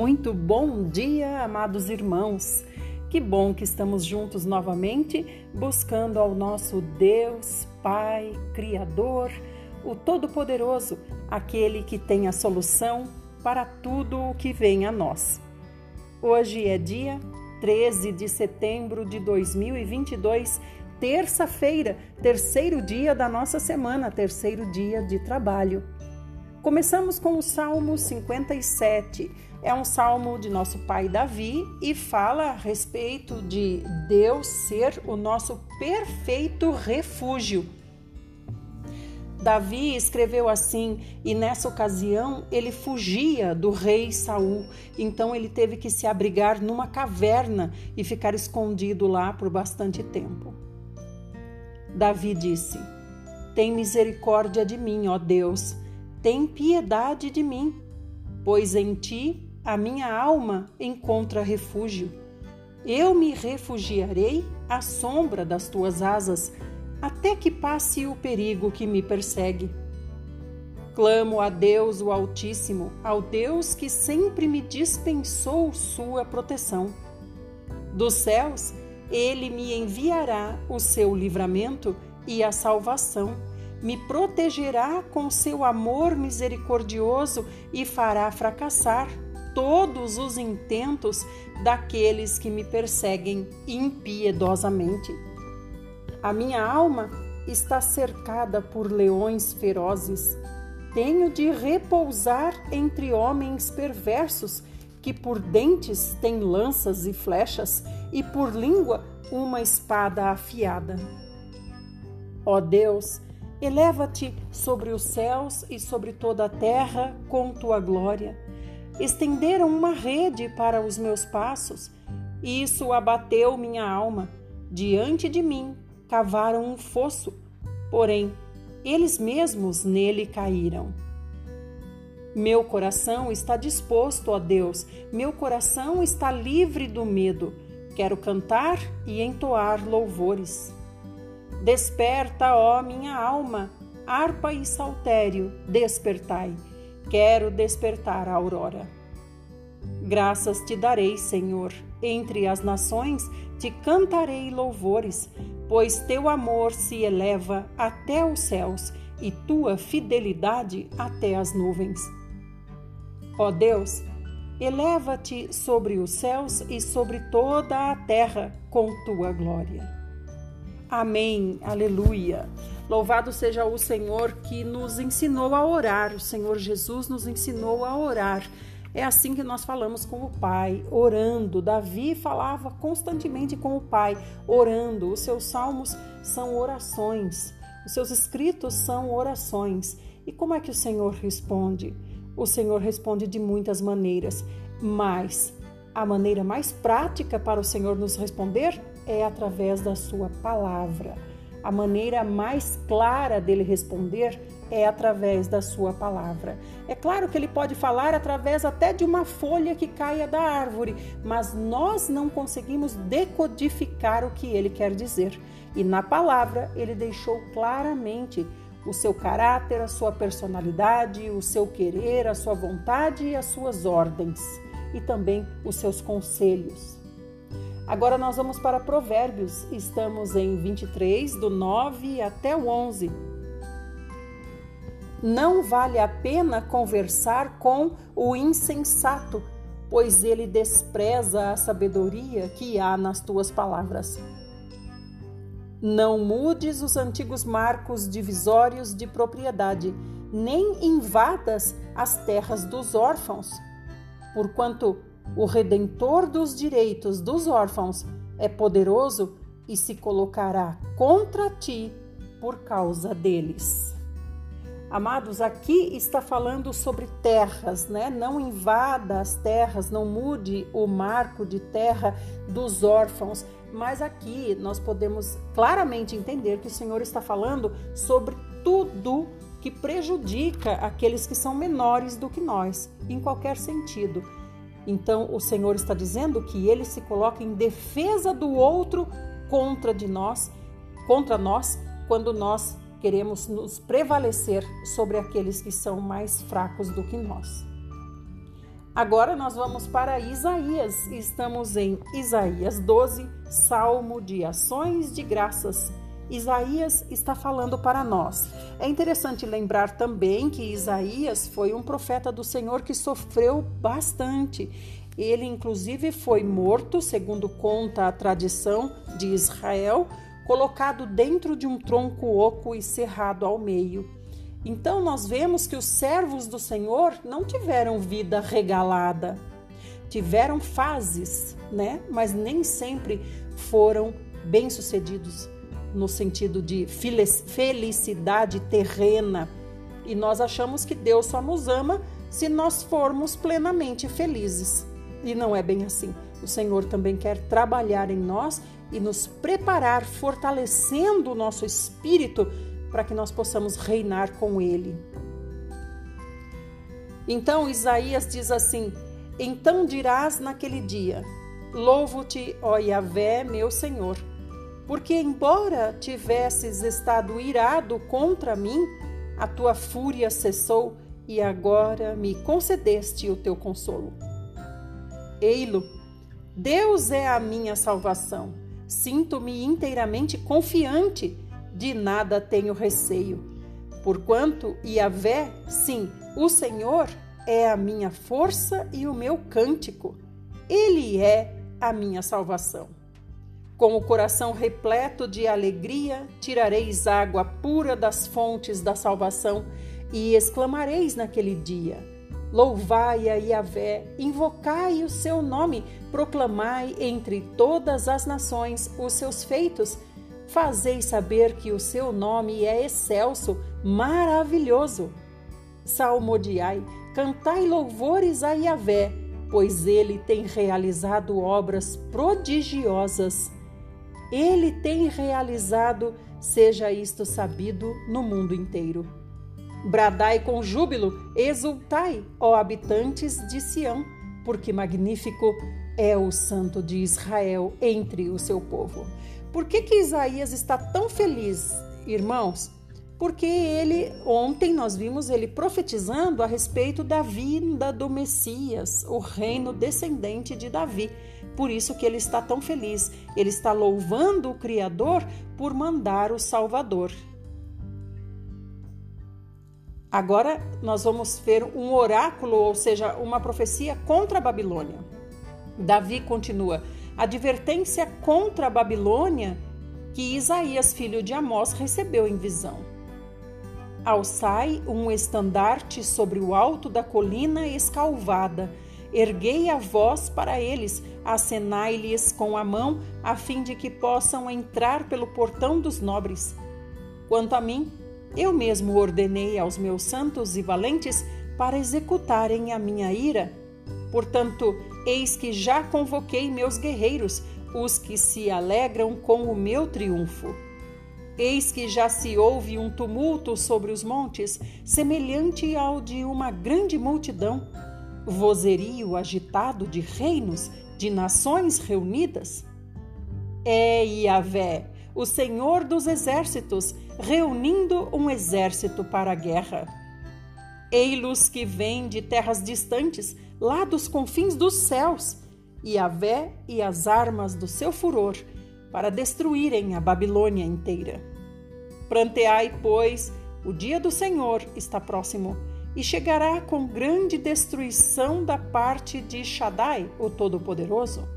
Muito bom dia, amados irmãos. Que bom que estamos juntos novamente, buscando ao nosso Deus, Pai, Criador, o Todo-Poderoso, aquele que tem a solução para tudo o que vem a nós. Hoje é dia 13 de setembro de 2022, terça-feira, terceiro dia da nossa semana, terceiro dia de trabalho. Começamos com o Salmo 57. É um salmo de nosso pai Davi e fala a respeito de Deus ser o nosso perfeito refúgio. Davi escreveu assim, e nessa ocasião ele fugia do rei Saul, então ele teve que se abrigar numa caverna e ficar escondido lá por bastante tempo. Davi disse: Tem misericórdia de mim, ó Deus tem piedade de mim, pois em ti a minha alma encontra refúgio. Eu me refugiarei à sombra das tuas asas, até que passe o perigo que me persegue. Clamo a Deus o Altíssimo, ao Deus que sempre me dispensou sua proteção. Dos céus, ele me enviará o seu livramento e a salvação me protegerá com seu amor misericordioso e fará fracassar todos os intentos daqueles que me perseguem impiedosamente. A minha alma está cercada por leões ferozes. Tenho de repousar entre homens perversos que por dentes têm lanças e flechas e por língua uma espada afiada. Ó Deus, Eleva-te sobre os céus e sobre toda a terra com tua glória. Estenderam uma rede para os meus passos, isso abateu minha alma. Diante de mim cavaram um fosso, porém eles mesmos nele caíram. Meu coração está disposto, ó Deus, meu coração está livre do medo. Quero cantar e entoar louvores. Desperta, ó minha alma, harpa e saltério, despertai. Quero despertar a aurora. Graças te darei, Senhor. Entre as nações te cantarei louvores, pois teu amor se eleva até os céus e tua fidelidade até as nuvens. Ó Deus, eleva-te sobre os céus e sobre toda a terra com tua glória. Amém. Aleluia. Louvado seja o Senhor que nos ensinou a orar. O Senhor Jesus nos ensinou a orar. É assim que nós falamos com o Pai, orando. Davi falava constantemente com o Pai, orando. Os seus salmos são orações. Os seus escritos são orações. E como é que o Senhor responde? O Senhor responde de muitas maneiras, mas a maneira mais prática para o Senhor nos responder é através da sua palavra. A maneira mais clara dele responder é através da sua palavra. É claro que ele pode falar através até de uma folha que caia da árvore, mas nós não conseguimos decodificar o que ele quer dizer. E na palavra ele deixou claramente o seu caráter, a sua personalidade, o seu querer, a sua vontade e as suas ordens, e também os seus conselhos. Agora nós vamos para Provérbios, estamos em 23, do 9 até o 11. Não vale a pena conversar com o insensato, pois ele despreza a sabedoria que há nas tuas palavras. Não mudes os antigos marcos divisórios de propriedade, nem invadas as terras dos órfãos, porquanto o redentor dos direitos dos órfãos é poderoso e se colocará contra ti por causa deles. Amados, aqui está falando sobre terras, né? Não invada as terras, não mude o marco de terra dos órfãos. Mas aqui nós podemos claramente entender que o Senhor está falando sobre tudo que prejudica aqueles que são menores do que nós, em qualquer sentido. Então o Senhor está dizendo que ele se coloca em defesa do outro contra de nós, contra nós, quando nós queremos nos prevalecer sobre aqueles que são mais fracos do que nós. Agora nós vamos para Isaías. Estamos em Isaías 12, Salmo de Ações de Graças. Isaías está falando para nós. É interessante lembrar também que Isaías foi um profeta do Senhor que sofreu bastante. Ele, inclusive, foi morto, segundo conta a tradição de Israel, colocado dentro de um tronco oco e cerrado ao meio. Então, nós vemos que os servos do Senhor não tiveram vida regalada, tiveram fases, né? Mas nem sempre foram bem-sucedidos no sentido de felicidade terrena. E nós achamos que Deus só nos ama se nós formos plenamente felizes. E não é bem assim. O Senhor também quer trabalhar em nós e nos preparar, fortalecendo o nosso espírito para que nós possamos reinar com Ele. Então Isaías diz assim: Então dirás naquele dia: Louvo-te, ó Yahvé, meu Senhor porque, embora tivesses estado irado contra mim, a tua fúria cessou e agora me concedeste o teu consolo. Eilo, Deus é a minha salvação. Sinto-me inteiramente confiante, de nada tenho receio. Porquanto Yahvé, sim, o Senhor, é a minha força e o meu cântico. Ele é a minha salvação. Com o coração repleto de alegria, tirareis água pura das fontes da salvação e exclamareis naquele dia: Louvai a Yahvé, invocai o seu nome, proclamai entre todas as nações os seus feitos. Fazei saber que o seu nome é excelso, maravilhoso. Salmodiai, cantai louvores a Yahvé, pois ele tem realizado obras prodigiosas ele tem realizado, seja isto sabido no mundo inteiro. Bradai com júbilo, exultai, ó habitantes de Sião, porque magnífico é o Santo de Israel entre o seu povo. Por que, que Isaías está tão feliz, irmãos? Porque ele, ontem nós vimos ele profetizando a respeito da vinda do Messias, o reino descendente de Davi. Por isso que ele está tão feliz. Ele está louvando o Criador por mandar o Salvador. Agora nós vamos ver um oráculo, ou seja, uma profecia contra a Babilônia. Davi continua: advertência contra a Babilônia que Isaías, filho de Amós, recebeu em visão. Alçai um estandarte sobre o alto da colina escalvada Erguei a voz para eles, acenai-lhes com a mão, a fim de que possam entrar pelo portão dos nobres. Quanto a mim, eu mesmo ordenei aos meus santos e valentes para executarem a minha ira. Portanto, eis que já convoquei meus guerreiros, os que se alegram com o meu triunfo. Eis que já se ouve um tumulto sobre os montes, semelhante ao de uma grande multidão vozerio agitado de reinos, de nações reunidas? É Yahvé, o Senhor dos exércitos, reunindo um exército para a guerra. Ei-los que vêm de terras distantes, lá dos confins dos céus, Yahvé e as armas do seu furor, para destruírem a Babilônia inteira. Pranteai, pois, o dia do Senhor está próximo e chegará com grande destruição da parte de Shaddai, o Todo-Poderoso.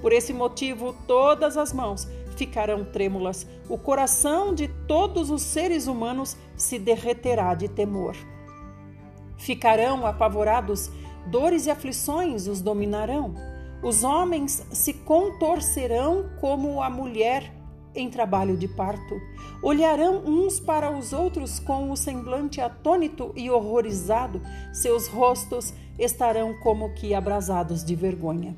Por esse motivo, todas as mãos ficarão trêmulas, o coração de todos os seres humanos se derreterá de temor. Ficarão apavorados, dores e aflições os dominarão. Os homens se contorcerão como a mulher em trabalho de parto. Olharão uns para os outros com o semblante atônito e horrorizado, seus rostos estarão como que abrasados de vergonha.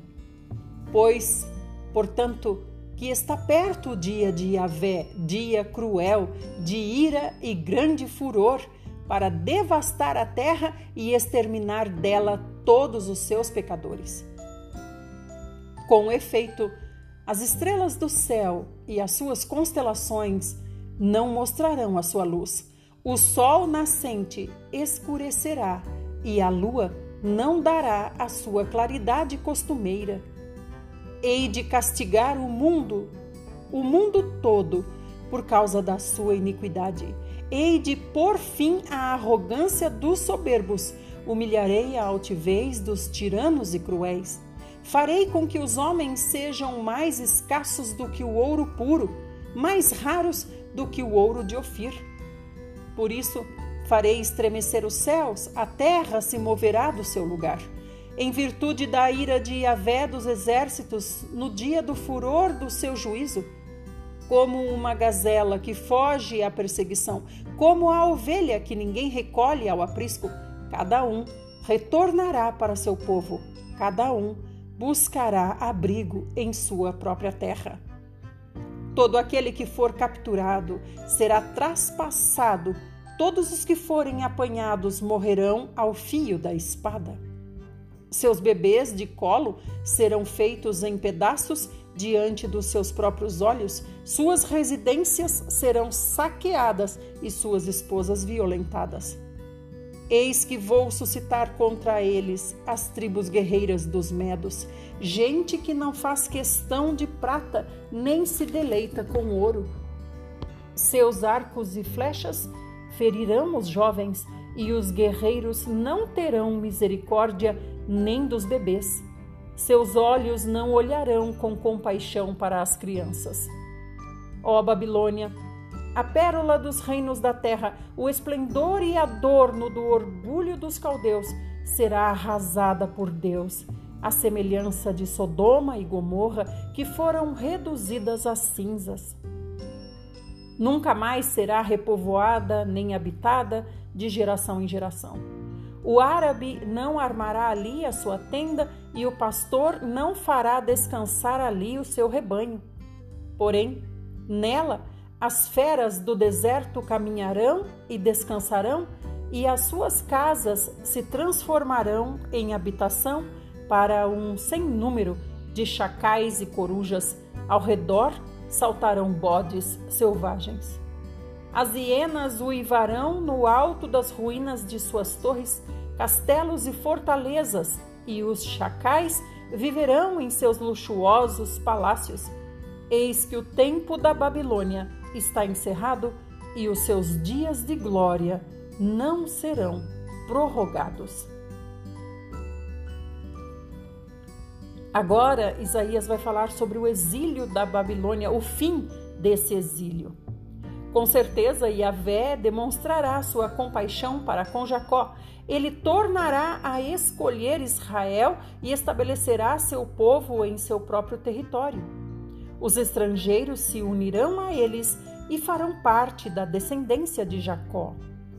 Pois, portanto, que está perto o dia de Yahvé, dia cruel, de ira e grande furor, para devastar a terra e exterminar dela todos os seus pecadores. Com efeito, as estrelas do céu e as suas constelações não mostrarão a sua luz. O sol nascente escurecerá e a lua não dará a sua claridade costumeira. Hei de castigar o mundo, o mundo todo, por causa da sua iniquidade. Hei de pôr fim à arrogância dos soberbos, humilharei a altivez dos tiranos e cruéis. Farei com que os homens sejam mais escassos do que o ouro puro, mais raros do que o ouro de Ofir. Por isso, farei estremecer os céus, a terra se moverá do seu lugar. Em virtude da ira de Yahvé dos exércitos, no dia do furor do seu juízo, como uma gazela que foge à perseguição, como a ovelha que ninguém recolhe ao aprisco, cada um retornará para seu povo, cada um buscará abrigo em sua própria terra. Todo aquele que for capturado será traspassado, todos os que forem apanhados morrerão ao fio da espada. Seus bebês de colo serão feitos em pedaços diante dos seus próprios olhos, suas residências serão saqueadas e suas esposas violentadas. Eis que vou suscitar contra eles as tribos guerreiras dos Medos, gente que não faz questão de prata, nem se deleita com ouro. Seus arcos e flechas ferirão os jovens, e os guerreiros não terão misericórdia nem dos bebês. Seus olhos não olharão com compaixão para as crianças. Ó Babilônia, a pérola dos reinos da terra, o esplendor e adorno do orgulho dos caldeus, será arrasada por Deus, a semelhança de Sodoma e Gomorra, que foram reduzidas a cinzas. Nunca mais será repovoada nem habitada de geração em geração. O árabe não armará ali a sua tenda e o pastor não fará descansar ali o seu rebanho. Porém, nela as feras do deserto caminharão e descansarão, e as suas casas se transformarão em habitação para um sem número de chacais e corujas. Ao redor saltarão bodes selvagens. As hienas uivarão no alto das ruínas de suas torres, castelos e fortalezas, e os chacais viverão em seus luxuosos palácios. Eis que o tempo da Babilônia está encerrado e os seus dias de glória não serão prorrogados. Agora, Isaías vai falar sobre o exílio da Babilônia, o fim desse exílio. Com certeza, Yahvé demonstrará sua compaixão para com Jacó. Ele tornará a escolher Israel e estabelecerá seu povo em seu próprio território. Os estrangeiros se unirão a eles e farão parte da descendência de Jacó.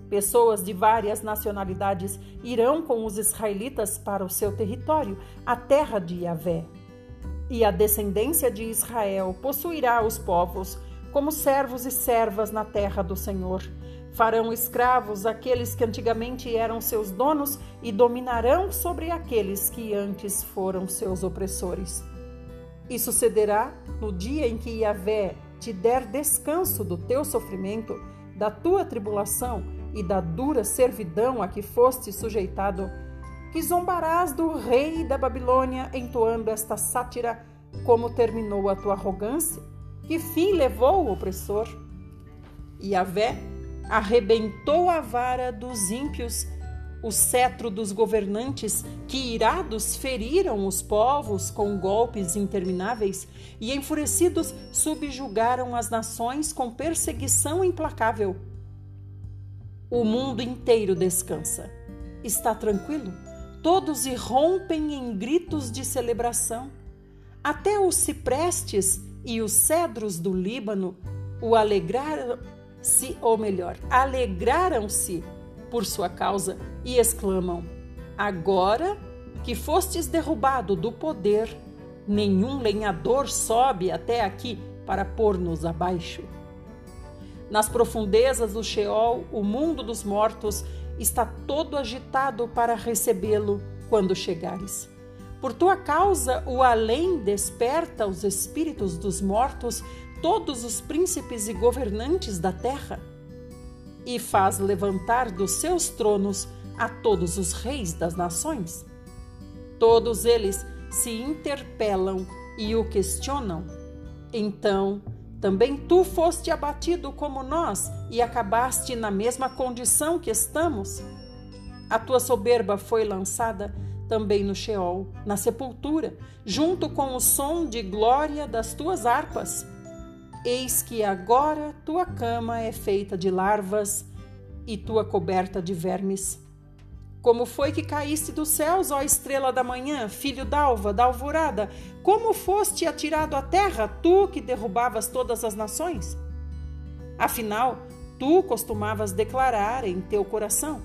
Pessoas de várias nacionalidades irão com os israelitas para o seu território, a terra de Yahvé. E a descendência de Israel possuirá os povos como servos e servas na terra do Senhor. Farão escravos aqueles que antigamente eram seus donos e dominarão sobre aqueles que antes foram seus opressores. E sucederá no dia em que Yahvé te der descanso do teu sofrimento, da tua tribulação e da dura servidão a que foste sujeitado, que zombarás do rei da Babilônia entoando esta sátira, como terminou a tua arrogância, que fim levou o opressor. Yahvé arrebentou a vara dos ímpios o cetro dos governantes que irados feriram os povos com golpes intermináveis e enfurecidos subjugaram as nações com perseguição implacável. O mundo inteiro descansa. Está tranquilo? Todos irrompem em gritos de celebração. Até os ciprestes e os cedros do Líbano o alegraram-se, ou melhor, alegraram-se por sua causa e exclamam: Agora que fostes derrubado do poder, nenhum lenhador sobe até aqui para pôr-nos abaixo. Nas profundezas do Sheol, o mundo dos mortos está todo agitado para recebê-lo quando chegares. Por tua causa, o além desperta os espíritos dos mortos, todos os príncipes e governantes da terra e faz levantar dos seus tronos a todos os reis das nações? Todos eles se interpelam e o questionam. Então, também tu foste abatido como nós e acabaste na mesma condição que estamos? A tua soberba foi lançada também no Sheol, na sepultura, junto com o som de glória das tuas harpas. Eis que agora tua cama é feita de larvas e tua coberta de vermes. Como foi que caíste dos céus, ó estrela da manhã, filho d'alva, da alvorada? Como foste atirado à terra, tu que derrubavas todas as nações? Afinal, tu costumavas declarar em teu coração: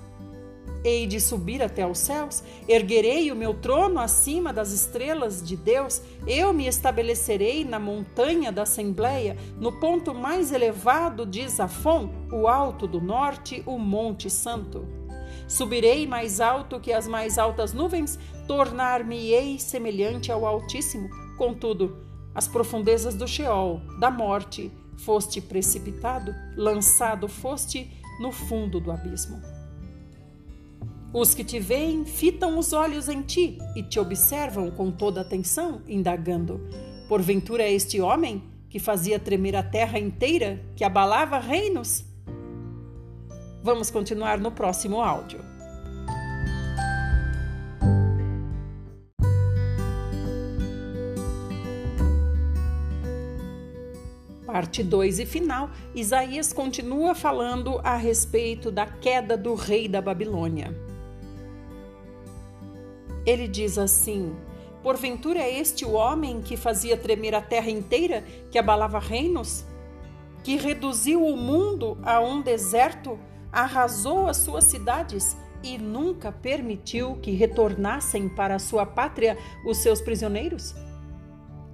Hei de subir até os céus, erguerei o meu trono acima das estrelas de Deus, eu me estabelecerei na montanha da Assembleia, no ponto mais elevado de Zafon, o alto do norte, o Monte Santo. Subirei mais alto que as mais altas nuvens, tornar-me-ei semelhante ao Altíssimo. Contudo, as profundezas do Sheol, da morte, foste precipitado, lançado foste no fundo do abismo. Os que te veem fitam os olhos em ti e te observam com toda atenção, indagando: Porventura é este homem que fazia tremer a terra inteira, que abalava reinos? Vamos continuar no próximo áudio. Parte 2 e final, Isaías continua falando a respeito da queda do rei da Babilônia. Ele diz assim: Porventura é este o homem que fazia tremer a terra inteira, que abalava reinos? Que reduziu o mundo a um deserto, arrasou as suas cidades e nunca permitiu que retornassem para a sua pátria os seus prisioneiros?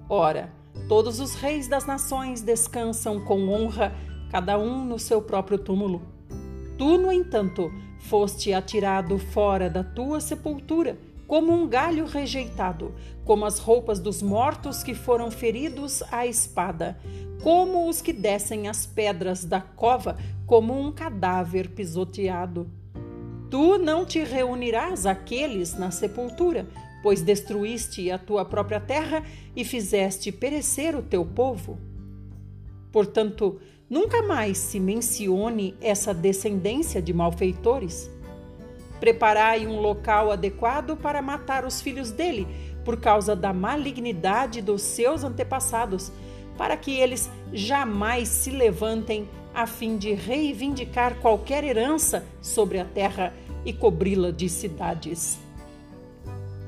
Ora, todos os reis das nações descansam com honra, cada um no seu próprio túmulo. Tu, no entanto, foste atirado fora da tua sepultura como um galho rejeitado, como as roupas dos mortos que foram feridos à espada, como os que descem as pedras da cova, como um cadáver pisoteado. Tu não te reunirás àqueles na sepultura, pois destruíste a tua própria terra e fizeste perecer o teu povo. Portanto, nunca mais se mencione essa descendência de malfeitores Preparai um local adequado para matar os filhos dele, por causa da malignidade dos seus antepassados, para que eles jamais se levantem a fim de reivindicar qualquer herança sobre a terra e cobri-la de cidades.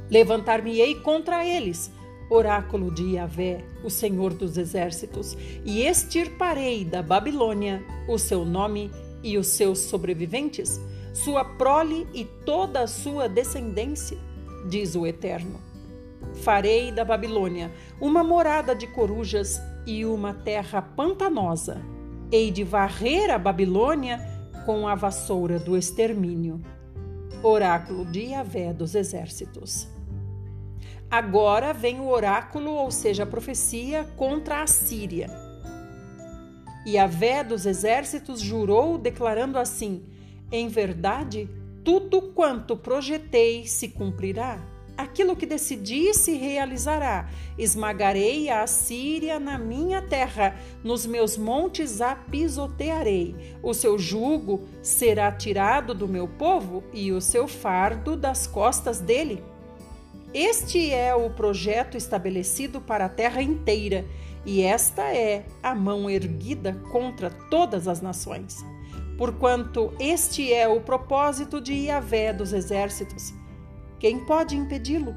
Levantar-me-ei contra eles, oráculo de Yahvé, o Senhor dos Exércitos, e extirparei da Babilônia o seu nome e os seus sobreviventes sua prole e toda a sua descendência, diz o Eterno. Farei da Babilônia uma morada de corujas e uma terra pantanosa. Hei de varrer a Babilônia com a vassoura do extermínio. Oráculo de Yahvé dos Exércitos. Agora vem o oráculo, ou seja, a profecia contra a Síria. Yahvé dos Exércitos jurou, declarando assim: em verdade, tudo quanto projetei se cumprirá. Aquilo que decidi se realizará. Esmagarei a Assíria na minha terra, nos meus montes a pisotearei. O seu jugo será tirado do meu povo e o seu fardo das costas dele. Este é o projeto estabelecido para a terra inteira, e esta é a mão erguida contra todas as nações porquanto este é o propósito de Iavé dos exércitos. Quem pode impedi-lo?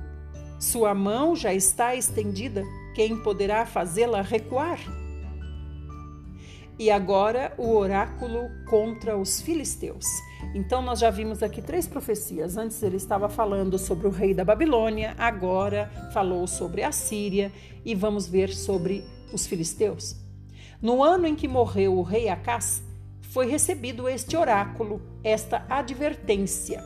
Sua mão já está estendida, quem poderá fazê-la recuar? E agora o oráculo contra os filisteus. Então nós já vimos aqui três profecias. Antes ele estava falando sobre o rei da Babilônia, agora falou sobre a Síria e vamos ver sobre os filisteus. No ano em que morreu o rei Acás, foi recebido este oráculo, esta advertência: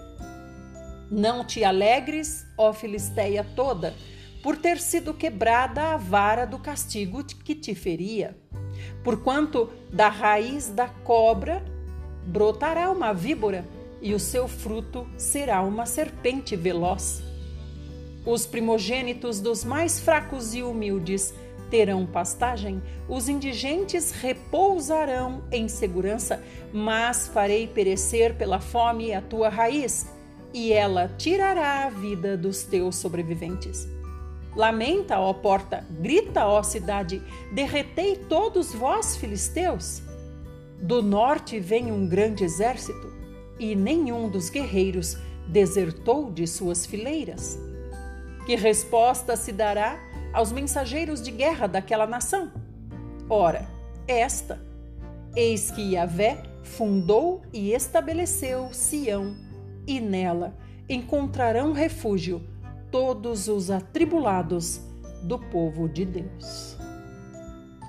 Não te alegres, ó Filisteia toda, por ter sido quebrada a vara do castigo que te feria. Porquanto da raiz da cobra brotará uma víbora, e o seu fruto será uma serpente veloz. Os primogênitos dos mais fracos e humildes terão pastagem, os indigentes repousarão em segurança, mas farei perecer pela fome a tua raiz, e ela tirará a vida dos teus sobreviventes. Lamenta, ó porta, grita, ó cidade, derretei todos vós, filisteus. Do norte vem um grande exército, e nenhum dos guerreiros desertou de suas fileiras. Que resposta se dará aos mensageiros de guerra daquela nação? Ora, esta: Eis que Yahvé fundou e estabeleceu Sião, e nela encontrarão refúgio todos os atribulados do povo de Deus.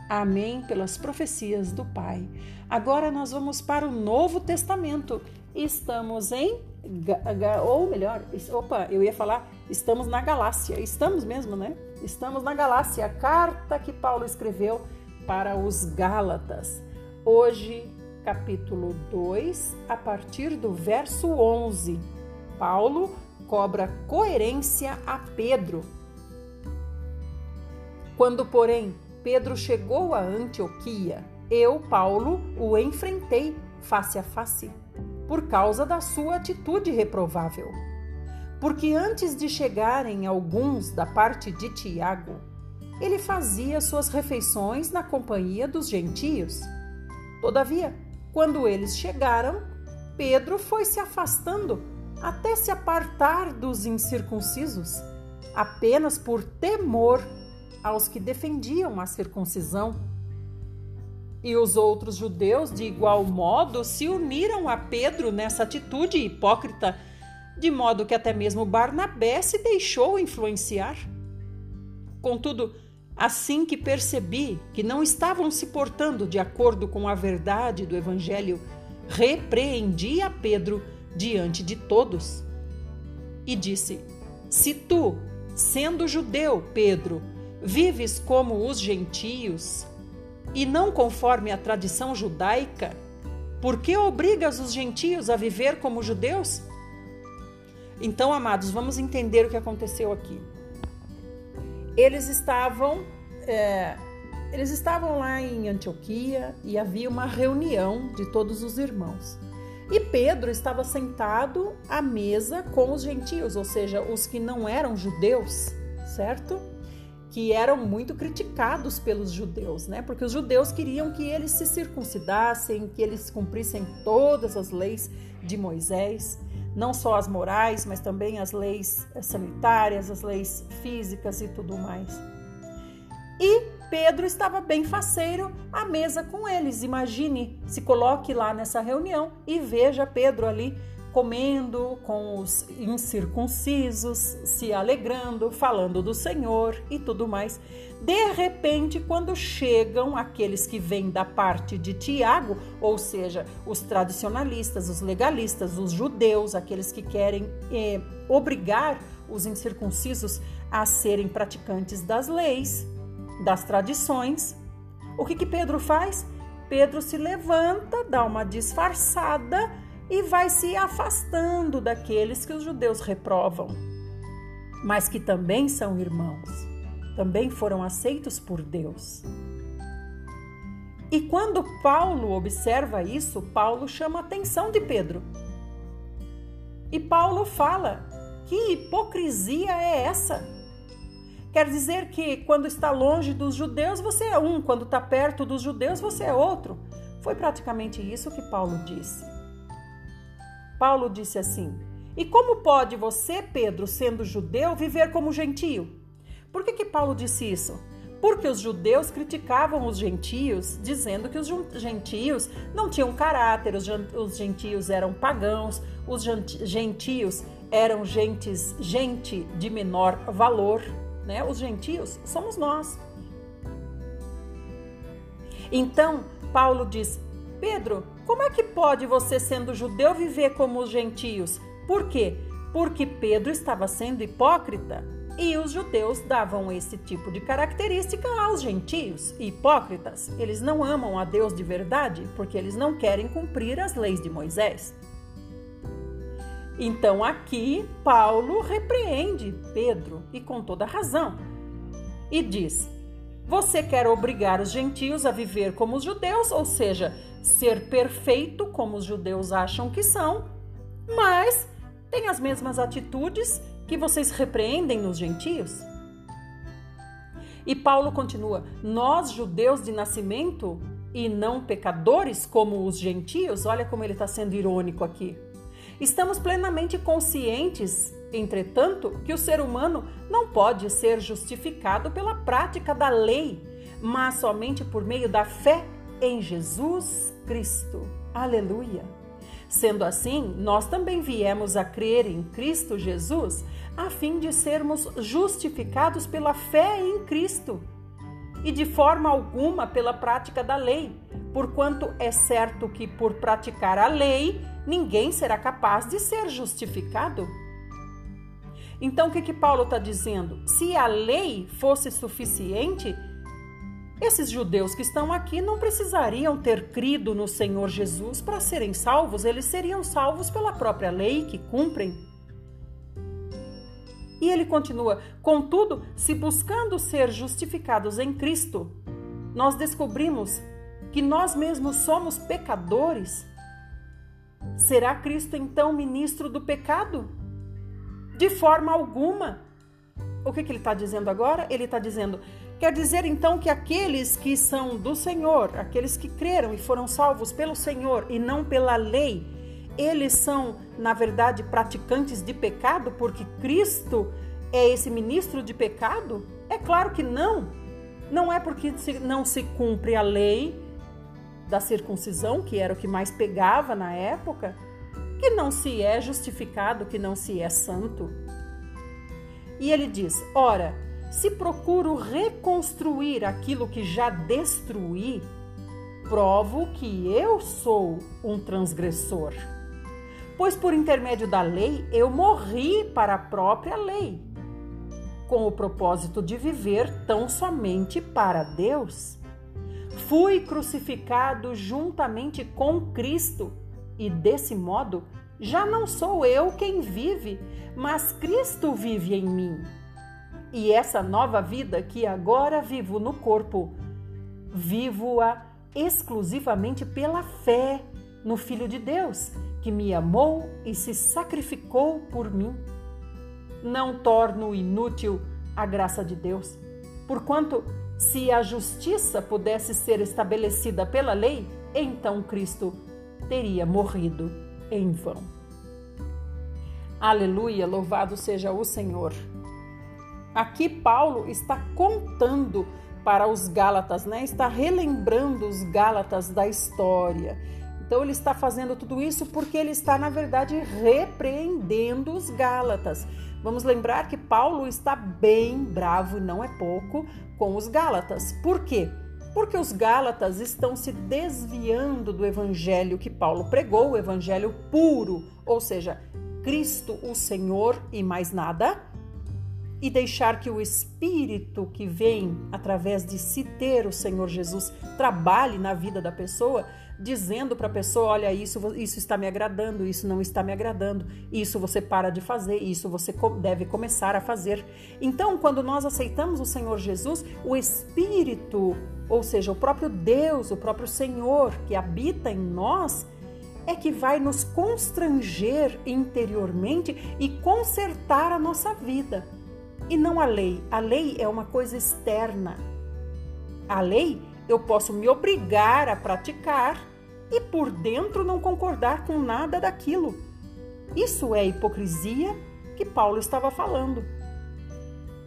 Amém pelas profecias do Pai. Agora nós vamos para o Novo Testamento. Estamos em ou melhor, opa, eu ia falar, estamos na Galácia. Estamos mesmo, né? Estamos na Galácia, a carta que Paulo escreveu para os Gálatas. Hoje, capítulo 2, a partir do verso 11. Paulo cobra coerência a Pedro. Quando, porém, Pedro chegou a Antioquia, eu, Paulo, o enfrentei face a face, por causa da sua atitude reprovável. Porque antes de chegarem alguns da parte de Tiago, ele fazia suas refeições na companhia dos gentios. Todavia, quando eles chegaram, Pedro foi se afastando até se apartar dos incircuncisos, apenas por temor aos que defendiam a circuncisão. E os outros judeus, de igual modo, se uniram a Pedro nessa atitude hipócrita, de modo que até mesmo Barnabé se deixou influenciar. Contudo, assim que percebi que não estavam se portando de acordo com a verdade do Evangelho, repreendi a Pedro diante de todos. E disse: Se tu, sendo judeu, Pedro, vives como os gentios e não conforme a tradição judaica, por que obrigas os gentios a viver como judeus? Então, amados, vamos entender o que aconteceu aqui. Eles estavam, é, eles estavam lá em Antioquia e havia uma reunião de todos os irmãos. E Pedro estava sentado à mesa com os gentios, ou seja, os que não eram judeus, certo? Que eram muito criticados pelos judeus, né? Porque os judeus queriam que eles se circuncidassem, que eles cumprissem todas as leis de Moisés, não só as morais, mas também as leis sanitárias, as leis físicas e tudo mais. E Pedro estava bem faceiro à mesa com eles. Imagine, se coloque lá nessa reunião e veja Pedro ali comendo com os incircuncisos, se alegrando, falando do Senhor e tudo mais. De repente, quando chegam aqueles que vêm da parte de Tiago, ou seja, os tradicionalistas, os legalistas, os judeus, aqueles que querem eh, obrigar os incircuncisos a serem praticantes das leis, das tradições. O que, que Pedro faz? Pedro se levanta, dá uma disfarçada e vai se afastando daqueles que os judeus reprovam, mas que também são irmãos, também foram aceitos por Deus. E quando Paulo observa isso, Paulo chama a atenção de Pedro. E Paulo fala: que hipocrisia é essa? Quer dizer que quando está longe dos judeus, você é um, quando está perto dos judeus, você é outro. Foi praticamente isso que Paulo disse. Paulo disse assim: E como pode você, Pedro, sendo judeu, viver como gentio? Por que, que Paulo disse isso? Porque os judeus criticavam os gentios, dizendo que os gentios não tinham caráter, os gentios eram pagãos, os gentios eram gentes, gente de menor valor né? Os gentios somos nós. Então, Paulo diz: Pedro, como é que pode você, sendo judeu, viver como os gentios? Por quê? Porque Pedro estava sendo hipócrita e os judeus davam esse tipo de característica aos gentios, hipócritas. Eles não amam a Deus de verdade porque eles não querem cumprir as leis de Moisés. Então aqui Paulo repreende Pedro e com toda razão. E diz: Você quer obrigar os gentios a viver como os judeus, ou seja, ser perfeito como os judeus acham que são, mas tem as mesmas atitudes que vocês repreendem nos gentios? E Paulo continua: Nós, judeus de nascimento e não pecadores como os gentios, olha como ele está sendo irônico aqui. Estamos plenamente conscientes, entretanto, que o ser humano não pode ser justificado pela prática da lei, mas somente por meio da fé em Jesus Cristo. Aleluia! Sendo assim, nós também viemos a crer em Cristo Jesus a fim de sermos justificados pela fé em Cristo e de forma alguma pela prática da lei, porquanto é certo que por praticar a lei ninguém será capaz de ser justificado. Então, o que, que Paulo está dizendo? Se a lei fosse suficiente, esses judeus que estão aqui não precisariam ter crido no Senhor Jesus para serem salvos, eles seriam salvos pela própria lei que cumprem. E ele continua: contudo, se buscando ser justificados em Cristo, nós descobrimos que nós mesmos somos pecadores, será Cristo então ministro do pecado? De forma alguma. O que, que ele está dizendo agora? Ele está dizendo: Quer dizer então que aqueles que são do Senhor, aqueles que creram e foram salvos pelo Senhor e não pela lei, eles são, na verdade, praticantes de pecado porque Cristo é esse ministro de pecado? É claro que não. Não é porque não se cumpre a lei da circuncisão, que era o que mais pegava na época, que não se é justificado, que não se é santo. E ele diz: ora, se procuro reconstruir aquilo que já destruí, provo que eu sou um transgressor. Pois por intermédio da lei eu morri para a própria lei, com o propósito de viver tão somente para Deus. Fui crucificado juntamente com Cristo e desse modo já não sou eu quem vive, mas Cristo vive em mim. E essa nova vida que agora vivo no corpo, vivo-a exclusivamente pela fé no Filho de Deus, que me amou e se sacrificou por mim. Não torno inútil a graça de Deus, porquanto, se a justiça pudesse ser estabelecida pela lei, então Cristo teria morrido em vão. Aleluia, louvado seja o Senhor. Aqui Paulo está contando para os Gálatas, né? Está relembrando os Gálatas da história. Então ele está fazendo tudo isso porque ele está, na verdade, repreendendo os Gálatas. Vamos lembrar que Paulo está bem bravo, e não é pouco, com os Gálatas. Por quê? Porque os Gálatas estão se desviando do evangelho que Paulo pregou, o evangelho puro, ou seja, Cristo o Senhor e mais nada e deixar que o Espírito que vem através de se ter o Senhor Jesus trabalhe na vida da pessoa, dizendo para a pessoa: olha, isso, isso está me agradando, isso não está me agradando, isso você para de fazer, isso você deve começar a fazer. Então, quando nós aceitamos o Senhor Jesus, o Espírito, ou seja, o próprio Deus, o próprio Senhor que habita em nós, é que vai nos constranger interiormente e consertar a nossa vida e não a lei. A lei é uma coisa externa. A lei eu posso me obrigar a praticar e por dentro não concordar com nada daquilo. Isso é hipocrisia que Paulo estava falando.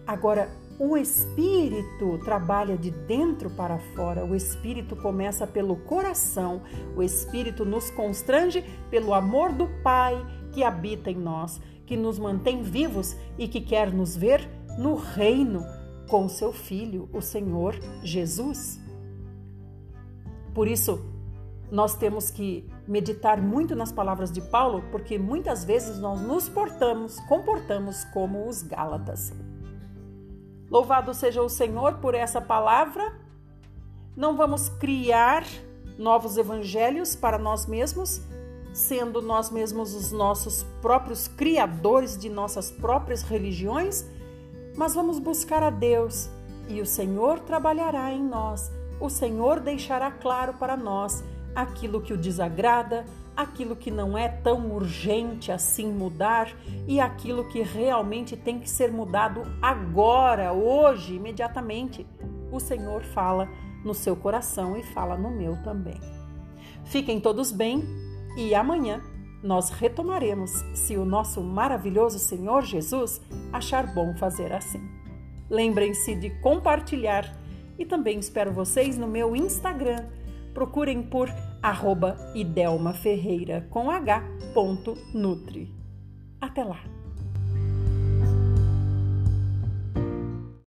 Agora, o espírito trabalha de dentro para fora. O espírito começa pelo coração. O espírito nos constrange pelo amor do Pai que habita em nós que nos mantém vivos e que quer nos ver no reino com seu Filho, o Senhor Jesus. Por isso, nós temos que meditar muito nas palavras de Paulo, porque muitas vezes nós nos portamos, comportamos como os Gálatas. Louvado seja o Senhor por essa palavra. Não vamos criar novos evangelhos para nós mesmos, sendo nós mesmos os nossos próprios criadores de nossas próprias religiões, mas vamos buscar a Deus e o Senhor trabalhará em nós. O Senhor deixará claro para nós aquilo que o desagrada, aquilo que não é tão urgente assim mudar e aquilo que realmente tem que ser mudado agora, hoje, imediatamente. O Senhor fala no seu coração e fala no meu também. Fiquem todos bem e amanhã nós retomaremos, se o nosso maravilhoso Senhor Jesus achar bom fazer assim. Lembrem-se de compartilhar e também espero vocês no meu Instagram. Procurem por arroba Idelma Ferreira com h. Nutri. Até lá!